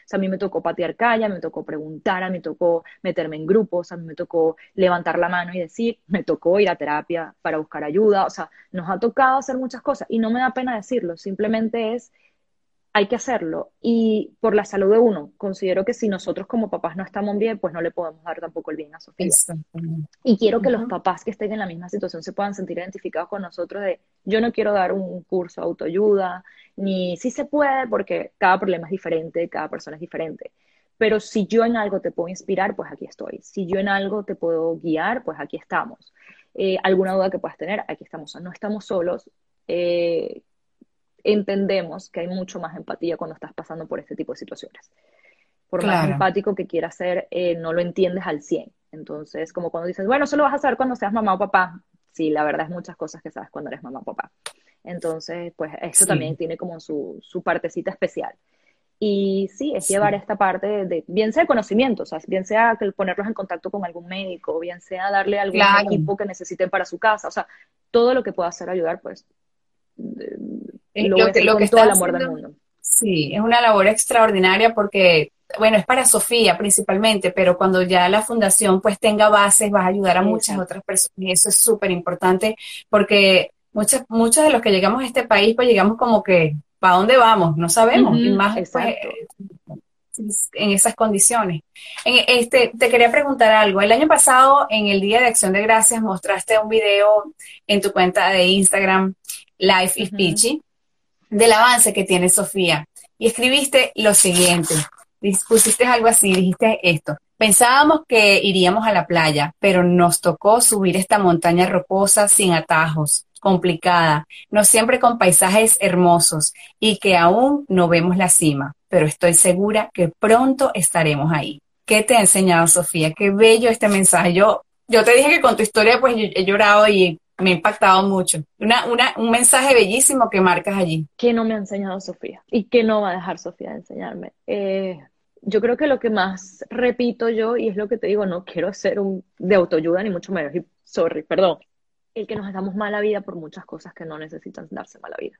Sea, a mí me tocó patear calle, me tocó preguntar, a mí me tocó meterme en grupos, a mí me tocó levantar la mano y decir, me tocó ir a terapia para buscar ayuda, o sea, nos ha tocado hacer muchas cosas y no me da pena decirlo, simplemente es hay que hacerlo. Y por la salud de uno, considero que si nosotros como papás no estamos bien, pues no le podemos dar tampoco el bien a Sofía. Y quiero que los papás que estén en la misma situación se puedan sentir identificados con nosotros de, yo no quiero dar un curso de autoayuda, ni si se puede, porque cada problema es diferente, cada persona es diferente. Pero si yo en algo te puedo inspirar, pues aquí estoy. Si yo en algo te puedo guiar, pues aquí estamos. Eh, alguna duda que puedas tener, aquí estamos. no estamos solos. Eh, entendemos que hay mucho más empatía cuando estás pasando por este tipo de situaciones. Por más empático que quieras ser, eh, no lo entiendes al 100. Entonces, como cuando dices, bueno, eso lo vas a saber cuando seas mamá o papá. Sí, la verdad es muchas cosas que sabes cuando eres mamá o papá. Entonces, pues esto también tiene como su, su, partecita especial. Y sí, es llevar esta parte de, bien sea conocimiento, o sea, bien sea que ponerlos en contacto con algún médico, bien sea darle algún equipo que necesiten para su casa, o sea, todo lo que pueda hacer ayudar, pues lo, que, lo que está el amor del mundo. Sí, es una labor extraordinaria porque, bueno, es para Sofía principalmente, pero cuando ya la fundación pues tenga bases, vas a ayudar a muchas otras personas y eso es súper importante porque muchos, muchos de los que llegamos a este país pues llegamos como que, ¿para dónde vamos? No sabemos, y más pues, en esas condiciones. En este, te quería preguntar algo. El año pasado, en el Día de Acción de Gracias, mostraste un video en tu cuenta de Instagram, Life is Peachy, del avance que tiene Sofía. Y escribiste lo siguiente, pusiste algo así, dijiste esto. Pensábamos que iríamos a la playa, pero nos tocó subir esta montaña rocosa sin atajos, complicada, no siempre con paisajes hermosos y que aún no vemos la cima, pero estoy segura que pronto estaremos ahí. ¿Qué te ha enseñado Sofía? Qué bello este mensaje. Yo, yo te dije que con tu historia pues he llorado y me ha impactado mucho. Una, una, un mensaje bellísimo que marcas allí. ¿Qué no me ha enseñado Sofía? ¿Y qué no va a dejar Sofía de enseñarme? Eh, yo creo que lo que más repito yo, y es lo que te digo, no quiero ser un de autoayuda ni mucho menos, y sorry, perdón, el que nos damos mala vida por muchas cosas que no necesitan darse mala vida.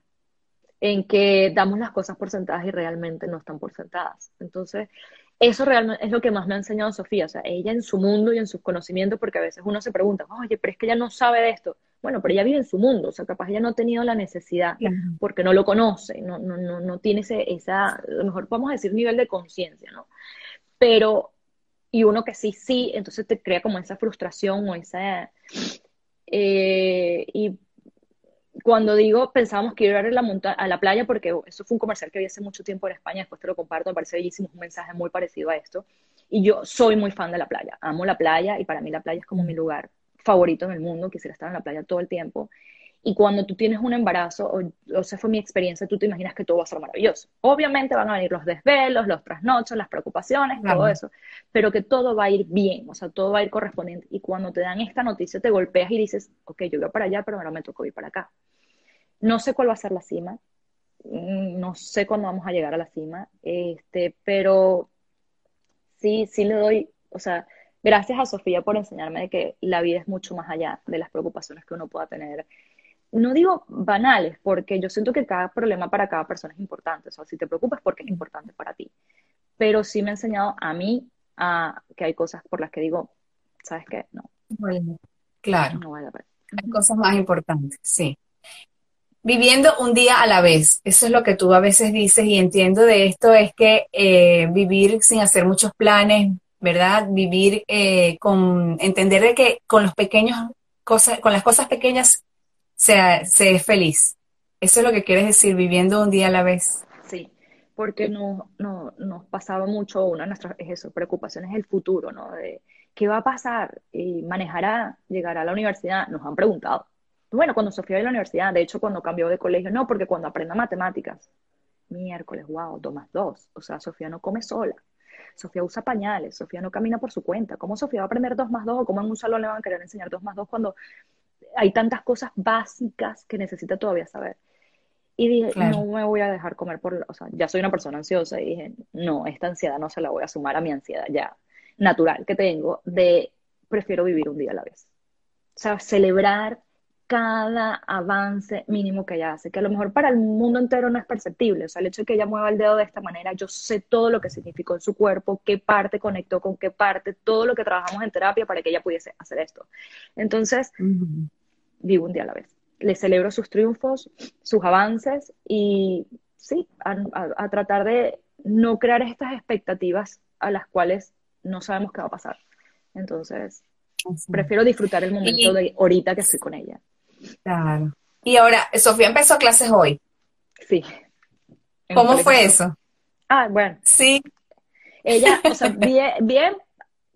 En que damos las cosas por sentadas y realmente no están por sentadas. Entonces, eso realmente es lo que más me ha enseñado Sofía, o sea, ella en su mundo y en sus conocimientos, porque a veces uno se pregunta, oye, pero es que ella no sabe de esto. Bueno, pero ella vive en su mundo, o sea, capaz ella no ha tenido la necesidad porque no lo conoce, no, no, no, no tiene ese, esa, a lo mejor podemos decir nivel de conciencia, ¿no? Pero, y uno que sí, sí, entonces te crea como esa frustración o esa... Eh, y cuando digo pensábamos que iba a ir a la, a la playa, porque eso fue un comercial que había hace mucho tiempo en España, después te lo comparto, me parece bellísimo, un mensaje muy parecido a esto. Y yo soy muy fan de la playa, amo la playa y para mí la playa es como mi lugar favorito en el mundo, quisiera estar en la playa todo el tiempo. Y cuando tú tienes un embarazo, o, sea, fue mi experiencia, tú te imaginas que todo va a ser maravilloso. Obviamente van a venir los desvelos, los trasnochos, las preocupaciones, todo eso, pero que todo va a ir bien, o sea, todo va a ir correspondiente. Y cuando te dan esta noticia, te golpeas y dices, ok, yo voy para allá, pero ahora me tocó ir para acá. No sé cuál va a ser la cima, mm, no sé cuándo vamos a llegar a la cima, este, pero sí, sí le doy, o sea, Gracias a Sofía por enseñarme que la vida es mucho más allá de las preocupaciones que uno pueda tener. No digo banales, porque yo siento que cada problema para cada persona es importante. O sea, si te preocupas, porque es importante para ti. Pero sí me ha enseñado a mí a, que hay cosas por las que digo, ¿sabes qué? No. claro. No vale Hay cosas más importantes, sí. Viviendo un día a la vez, eso es lo que tú a veces dices y entiendo de esto, es que eh, vivir sin hacer muchos planes, ¿verdad? Vivir eh, con, entender de que con los pequeños cosas, con las cosas pequeñas se, se es feliz. Eso es lo que quieres decir, viviendo un día a la vez. Sí, porque no, no, nos pasaba mucho, una de nuestras es eso, preocupaciones el futuro, ¿no? De qué va a pasar, y manejará, llegará a la universidad, nos han preguntado. Bueno, cuando Sofía a la universidad, de hecho cuando cambió de colegio, no, porque cuando aprenda matemáticas. miércoles, wow, dos más dos. O sea, Sofía no come sola. Sofía usa pañales, Sofía no camina por su cuenta. ¿Cómo Sofía va a aprender dos más dos o cómo en un salón le van a querer enseñar dos más dos cuando hay tantas cosas básicas que necesita todavía saber? Y dije, no me voy a dejar comer por, o sea, ya soy una persona ansiosa y dije, no, esta ansiedad no se la voy a sumar a mi ansiedad ya natural que tengo de prefiero vivir un día a la vez. O sea, celebrar cada avance mínimo que ella hace, que a lo mejor para el mundo entero no es perceptible. O sea, el hecho de que ella mueva el dedo de esta manera, yo sé todo lo que significó en su cuerpo, qué parte conectó con qué parte, todo lo que trabajamos en terapia para que ella pudiese hacer esto. Entonces, vivo un día a la vez. Le celebro sus triunfos, sus avances y sí, a tratar de no crear estas expectativas a las cuales no sabemos qué va a pasar. Entonces, prefiero disfrutar el momento de ahorita que estoy con ella. Claro. Y ahora, Sofía empezó clases hoy. Sí. ¿Cómo fue eso? Ah, bueno. Sí. Ella, o sea, bien, bien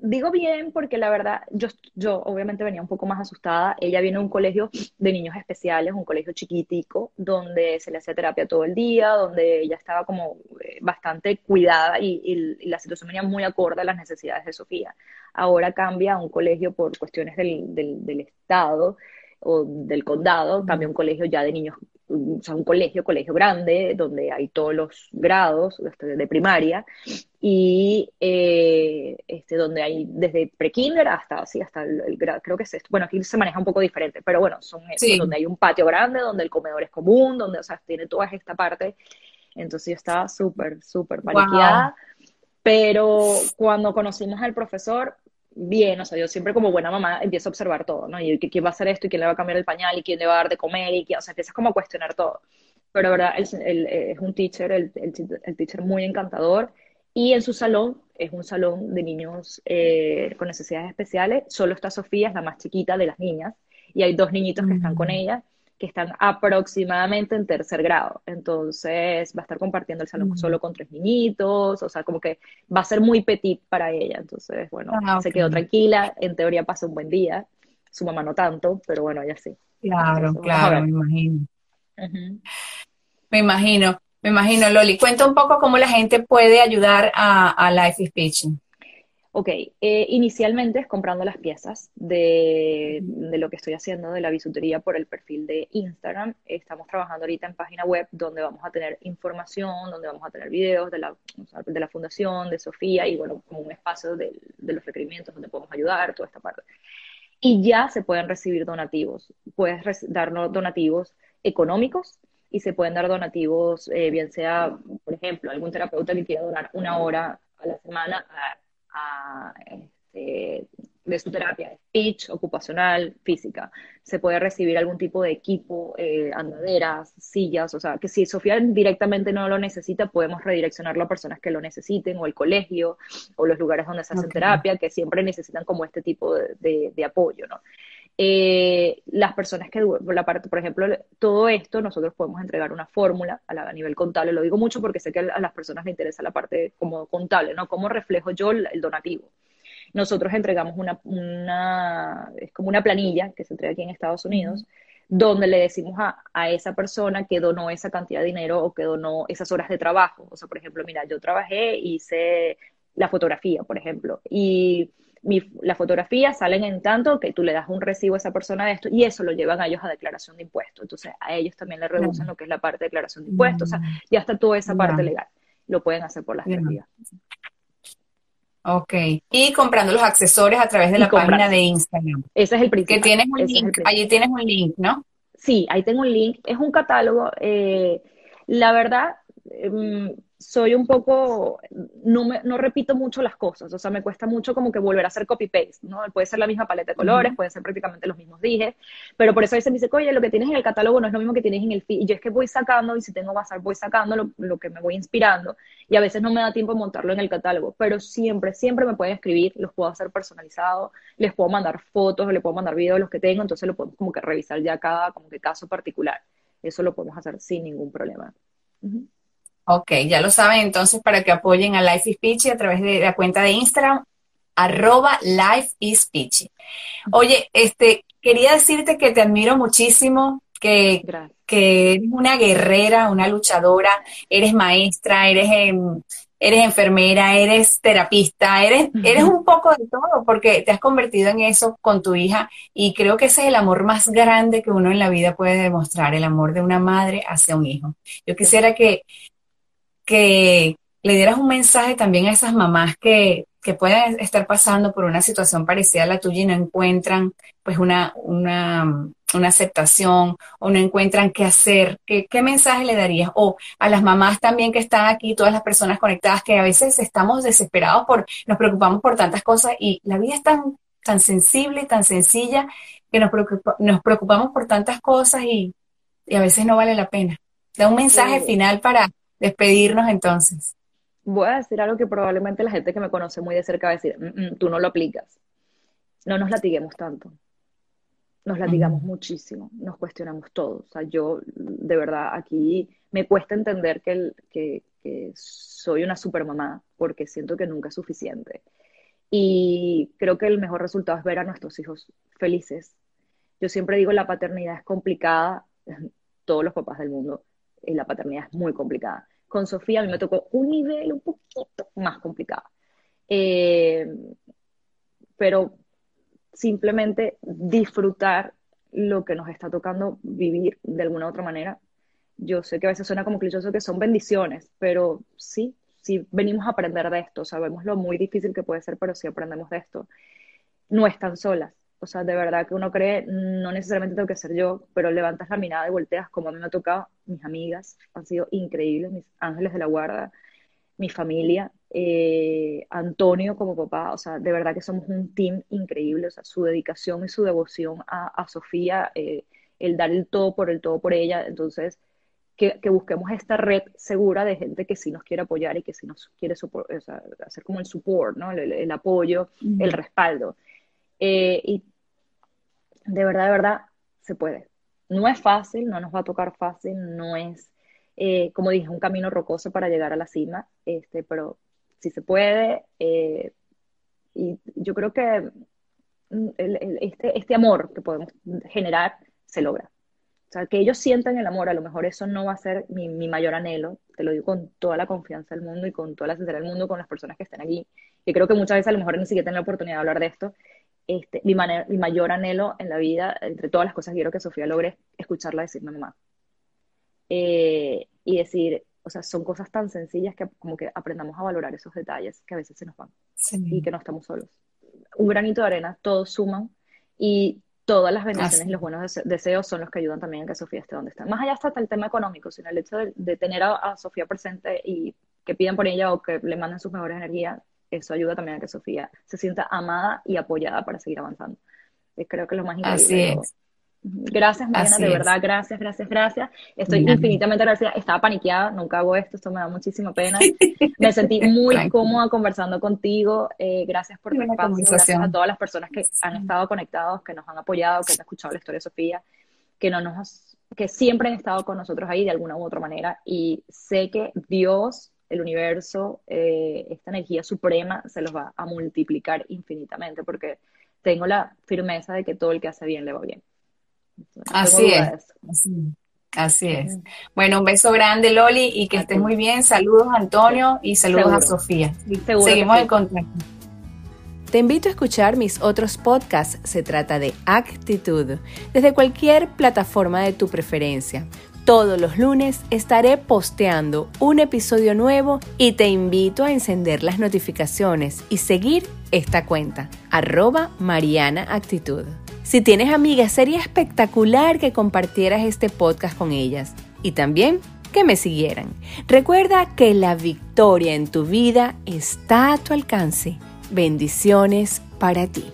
digo bien porque la verdad, yo, yo obviamente venía un poco más asustada. Ella viene a un colegio de niños especiales, un colegio chiquitico, donde se le hacía terapia todo el día, donde ella estaba como eh, bastante cuidada y, la situación venía muy acorde a las necesidades de Sofía. Ahora cambia a un colegio por cuestiones del, del, del Estado o del condado, cambia a un colegio ya de niños o sea, un colegio, colegio grande, donde hay todos los grados este, de primaria, y eh, este, donde hay desde prekinder hasta, sí, hasta el, grado, creo que es esto. Bueno, aquí se maneja un poco diferente, pero bueno, son donde hay un patio grande, donde el comedor es común, donde, o sea, tiene toda esta parte. Entonces yo estaba súper, súper paniqueada. Pero cuando conocimos al profesor, bien, o sea, yo siempre como buena mamá empiezo a observar todo, ¿no? Y quién va a hacer esto, y quién le va a cambiar el pañal, y quién le va a dar de comer, y quién, o sea, empiezas como a cuestionar todo. Pero verdad, el, es un teacher, el, el, teacher muy encantador, y en su salón, es un salón de niños eh, con necesidades especiales, solo está Sofía, es la más chiquita de las niñas, y hay dos niñitos que están con ella, que están aproximadamente en tercer grado. Entonces va a estar compartiendo el salón solo con tres niñitos, o sea, como que va a ser muy petit para ella. Entonces, bueno, ah, se quedó tranquila, en teoría pasó un buen día, su mamá no tanto, pero bueno, ya sí. Claro, claro, me imagino. Me imagino, me imagino, Loli. Cuenta un poco cómo la gente puede ayudar a, a Life is Pitching. Ok, eh, inicialmente es comprando las piezas de, lo que estoy haciendo de la bisutería por el perfil de Instagram. Estamos trabajando ahorita en página web donde vamos a tener información, donde vamos a tener videos de la, de la fundación, de Sofía y bueno, como un espacio de, los requerimientos donde podemos ayudar, toda esta parte. Y ya se pueden recibir donativos. Puedes darnos donativos económicos y se pueden dar donativos, eh, bien sea, por ejemplo, algún terapeuta que quiera donar una hora a la semana a este, de su terapia, speech, ocupacional, física. Se puede recibir algún tipo de equipo, eh, andaderas, sillas, o sea, que si Sofía directamente no lo necesita, podemos redireccionarlo a personas que lo necesiten, o el colegio, o los lugares donde se hacen terapia, que siempre necesitan como este tipo de, de apoyo, ¿no? Eh, las personas que, la parte, por ejemplo, todo esto nosotros podemos entregar una fórmula a, nivel contable. Lo digo mucho porque sé que a las personas les interesa la parte como contable, ¿no? ¿Cómo reflejo yo el, donativo? Nosotros entregamos una, una, es como una planilla que se entrega aquí en Estados Unidos, donde le decimos a, a, esa persona que donó esa cantidad de dinero o que donó esas horas de trabajo. O sea, por ejemplo, mira, yo trabajé, hice la fotografía, por ejemplo, y las fotografías salen en tanto que tú le das un recibo a esa persona de esto y eso lo llevan a ellos a declaración de impuestos. Entonces a ellos también le reducen lo que es la parte de declaración de impuestos. O sea, mm. ya está toda esa parte legal. Lo pueden hacer por las tres vías. Ok. Y comprando los accesorios a través de la página de Instagram. Ese es el principio. Que tienes un link. Allí tienes un link, ¿no? Sí, ahí tengo un link. Es un catálogo. Eh, la verdad, em, soy un poco, no, me, no repito mucho las cosas, o sea, me cuesta mucho como que volver a hacer copy-paste, ¿no? Puede ser la misma paleta de colores, pueden ser prácticamente los mismos dijes, pero por eso a veces me dice, oye, lo que tienes en el catálogo no es lo mismo que tienes en el feed, y yo es que voy sacando, y si tengo bazar, voy sacando lo, lo, que me voy inspirando, y a veces no me da tiempo montarlo en el catálogo, pero siempre, siempre me pueden escribir, los puedo hacer personalizados, les puedo mandar fotos, les puedo mandar videos de los que tengo, entonces lo podemos como que revisar ya cada como que caso particular, eso lo podemos hacer sin ningún problema. Ok, ya lo saben entonces para que apoyen a Life is Peachy a través de la cuenta de Instagram, arroba Life is Peachy. Oye, este, quería decirte que te admiro muchísimo que, que eres una guerrera, una luchadora, eres maestra, eres, em, eres enfermera, eres terapista, eres, eres un poco de todo, porque te has convertido en eso con tu hija y creo que ese es el amor más grande que uno en la vida puede demostrar, el amor de una madre hacia un hijo. Yo quisiera que, que le dieras un mensaje también a esas mamás que, que pueden estar pasando por una situación parecida a la tuya y no encuentran pues una, una, una aceptación o no encuentran qué hacer, ¿qué, ¿qué, mensaje le darías? O a las mamás también que están aquí, todas las personas conectadas, que a veces estamos desesperados por, nos preocupamos por tantas cosas y la vida es tan, tan sensible, tan sencilla, que nos, nos preocupamos por tantas cosas y, y, a veces no vale la pena. Da un mensaje final para despedirnos entonces voy a decir algo que probablemente la gente que me conoce muy de cerca va a decir, mm, mm, tú no lo aplicas. No nos latiguemos tanto. Nos latigamos muchísimo, nos cuestionamos todo. O sea, yo de verdad aquí me cuesta entender que, que, que soy una supermamá porque siento que nunca es suficiente. Y creo que el mejor resultado es ver a nuestros hijos felices. Yo siempre digo, la paternidad es complicada, todos los papás del mundo, y la paternidad es muy complicada con Sofía a mí me tocó un nivel un poquito más complicado. Eh, pero simplemente disfrutar lo que nos está tocando vivir de alguna otra manera. Yo sé que a veces suena como clichoso que son bendiciones, pero sí, sí venimos a aprender de esto. Sabemos lo muy difícil que puede ser, pero sí aprendemos de esto. No están solas. O sea, de verdad que uno cree, no necesariamente tengo que ser yo, pero levantas la mirada y volteas, como a mí me ha tocado, mis amigas han sido increíbles, mis ángeles de la guarda, mi familia, eh, Antonio como papá, o sea, de verdad que somos un team increíble, o sea, su dedicación y su devoción a, Sofía, eh, el dar el todo por el todo por ella, entonces, que, busquemos esta red segura de gente que sí nos quiere apoyar y que sí nos quiere o sea, hacer como el support, ¿no? el, apoyo, el respaldo. Eh, y de verdad, de verdad, se puede. No es fácil, no nos va a tocar fácil, no es, eh, como dije, un camino rocoso para llegar a la cima, este, pero si se puede. Eh, y yo creo que mm, este, este amor que podemos generar se logra. O sea, que ellos sientan el amor, a lo mejor eso no va a ser mi, mi, mayor anhelo, te lo digo con toda la confianza del mundo y con toda la sinceridad del mundo, con las personas que estén aquí, y creo que muchas veces a lo mejor ni siquiera tienen la oportunidad de hablar de esto, este, mi, mi, mayor anhelo en la vida, entre todas las cosas que quiero que Sofía logre, es escucharla decirme mamá. Eh, y decir, o sea, son cosas tan sencillas que como que aprendamos a valorar esos detalles que a veces se nos van y que no estamos solos. Un granito de arena, todos suman y todas las bendiciones y los buenos deseos son los que ayudan también a que Sofía esté donde está. Más allá hasta el tema económico, sino el hecho de, tener a, a, Sofía presente y que pidan por ella o que le manden sus mejores energías, eso ayuda también a que Sofía se sienta amada y apoyada para seguir avanzando. Y creo que es lo más importante. Así es. Gracias, Mariana, de verdad, gracias, gracias, gracias. Estoy infinitamente agradecida. Estaba paniqueada, nunca hago esto, esto me da muchísima pena. Me sentí muy cómoda conversando contigo. Eh, gracias por tu espacio, gracias a todas las personas que han estado conectados, que nos han apoyado, que han escuchado la historia de Sofía, que no nos, que siempre han estado con nosotros ahí de alguna u otra manera. Y sé que Dios el universo, eh, esta energía suprema se los va a multiplicar infinitamente porque tengo la firmeza de que todo el que hace bien le va bien. así, es, así, es. Bueno, un beso grande, Loli, y que estés muy bien. Saludos, Antonio, y saludos a Sofía. Seguimos en contacto. Te invito a escuchar mis otros podcasts. Se trata de actitud, desde cualquier plataforma de tu preferencia. Todos los lunes estaré posteando un episodio nuevo y te invito a encender las notificaciones y seguir esta cuenta, arroba Mariana Actitud. Si tienes amigas, sería espectacular que compartieras este podcast con ellas y también que me siguieran. Recuerda que la victoria en tu vida está a tu alcance. Bendiciones para ti.